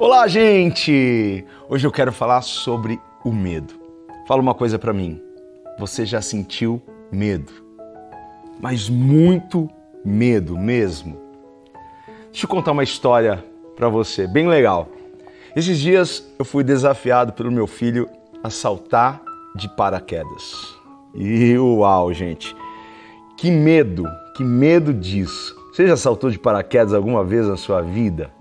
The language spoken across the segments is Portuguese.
Olá, gente! Hoje eu quero falar sobre o medo. Fala uma coisa para mim. Você já sentiu medo? Mas muito medo mesmo. Deixa eu contar uma história para você, bem legal. Esses dias eu fui desafiado pelo meu filho a saltar de paraquedas. E uau, gente. Que medo, que medo disso. Você já saltou de paraquedas alguma vez na sua vida?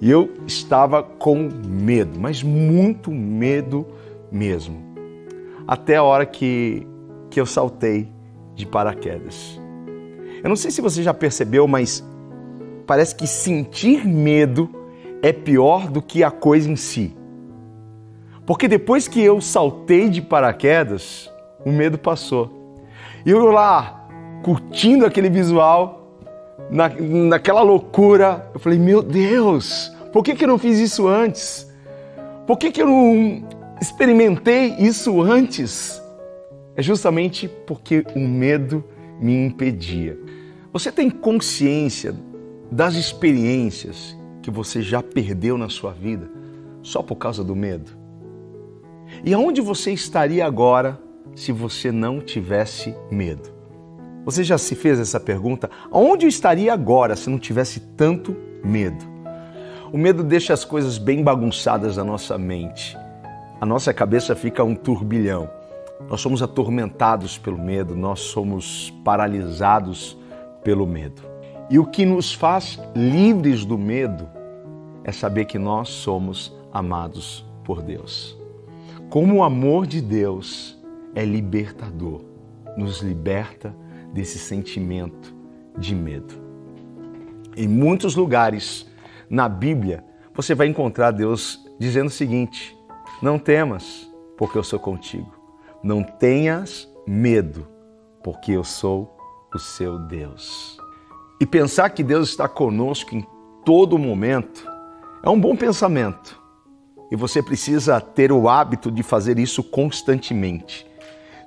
E eu estava com medo, mas muito medo mesmo. Até a hora que, que eu saltei de paraquedas. Eu não sei se você já percebeu, mas parece que sentir medo é pior do que a coisa em si. Porque depois que eu saltei de paraquedas, o medo passou. E eu lá, curtindo aquele visual, na, naquela loucura, eu falei: Meu Deus, por que, que eu não fiz isso antes? Por que, que eu não experimentei isso antes? É justamente porque o medo me impedia. Você tem consciência das experiências que você já perdeu na sua vida só por causa do medo? E aonde você estaria agora se você não tivesse medo? Você já se fez essa pergunta? Onde eu estaria agora se não tivesse tanto medo? O medo deixa as coisas bem bagunçadas na nossa mente. A nossa cabeça fica um turbilhão. Nós somos atormentados pelo medo, nós somos paralisados pelo medo. E o que nos faz livres do medo é saber que nós somos amados por Deus. Como o amor de Deus é libertador, nos liberta desse sentimento de medo. Em muitos lugares na Bíblia, você vai encontrar Deus dizendo o seguinte: Não temas, porque eu sou contigo. Não tenhas medo, porque eu sou o seu Deus. E pensar que Deus está conosco em todo momento é um bom pensamento. E você precisa ter o hábito de fazer isso constantemente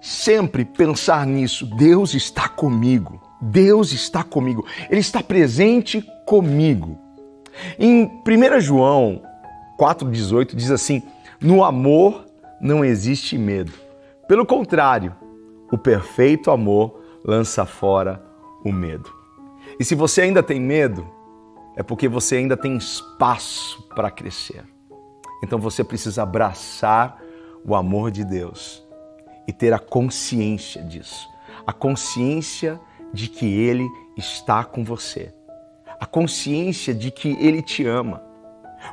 sempre pensar nisso. Deus está comigo. Deus está comigo. Ele está presente comigo. Em 1 João 4,18 diz assim: No amor não existe medo. Pelo contrário, o perfeito amor lança fora o medo. E se você ainda tem medo, é porque você ainda tem espaço para crescer. Então você precisa abraçar o amor de Deus e ter a consciência disso. A consciência de que Ele está com você. A consciência de que Ele te ama.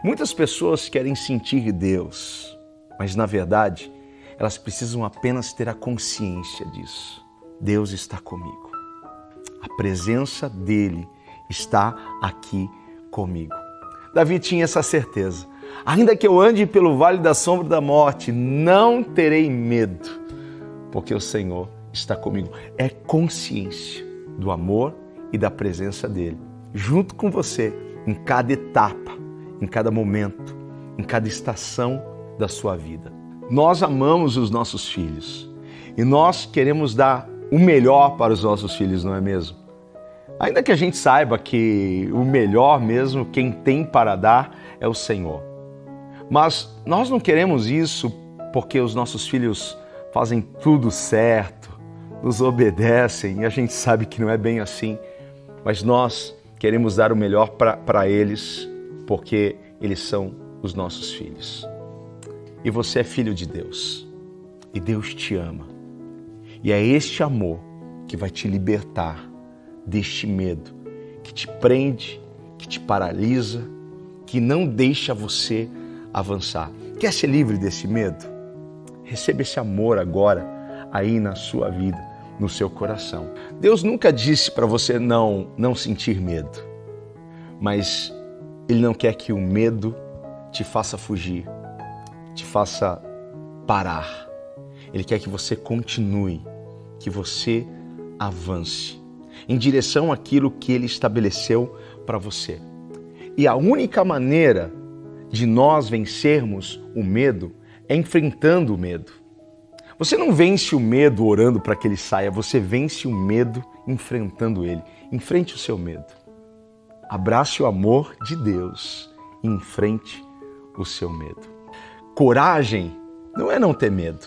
Muitas pessoas querem sentir Deus, mas na verdade elas precisam apenas ter a consciência disso. Deus está comigo. A presença dele está aqui comigo. Davi tinha essa certeza. Ainda que eu ande pelo vale da sombra da morte, não terei medo porque o Senhor está comigo. É consciência do amor e da presença dele, junto com você, em cada etapa, em cada momento, em cada estação da sua vida. Nós amamos os nossos filhos e nós queremos dar o melhor para os nossos filhos, não é mesmo? Ainda que a gente saiba que o melhor mesmo, quem tem para dar é o Senhor. Mas nós não queremos isso porque os nossos filhos fazem tudo certo, nos obedecem e a gente sabe que não é bem assim, mas nós queremos dar o melhor para eles porque eles são os nossos filhos. E você é filho de Deus e Deus te ama. E é este amor que vai te libertar deste medo que te prende, que te paralisa, que não deixa você avançar. Quer ser livre desse medo? Receba esse amor agora aí na sua vida, no seu coração. Deus nunca disse para você não não sentir medo. Mas ele não quer que o medo te faça fugir, te faça parar. Ele quer que você continue, que você avance em direção àquilo que ele estabeleceu para você. E a única maneira de nós vencermos o medo é enfrentando o medo. Você não vence o medo orando para que ele saia, você vence o medo enfrentando ele. Enfrente o seu medo. Abrace o amor de Deus enfrente o seu medo. Coragem não é não ter medo,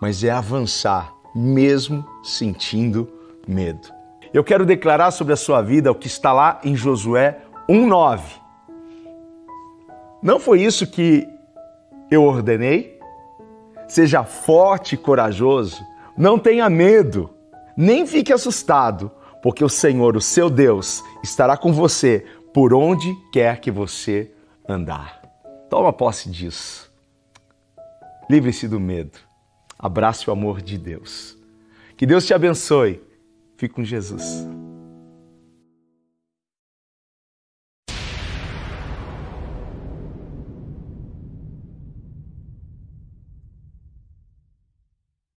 mas é avançar mesmo sentindo medo. Eu quero declarar sobre a sua vida o que está lá em Josué 1:9. Não foi isso que eu ordenei? Seja forte e corajoso, não tenha medo, nem fique assustado, porque o Senhor, o seu Deus, estará com você por onde quer que você andar. Toma posse disso. Livre-se do medo. Abrace o amor de Deus. Que Deus te abençoe. Fique com Jesus.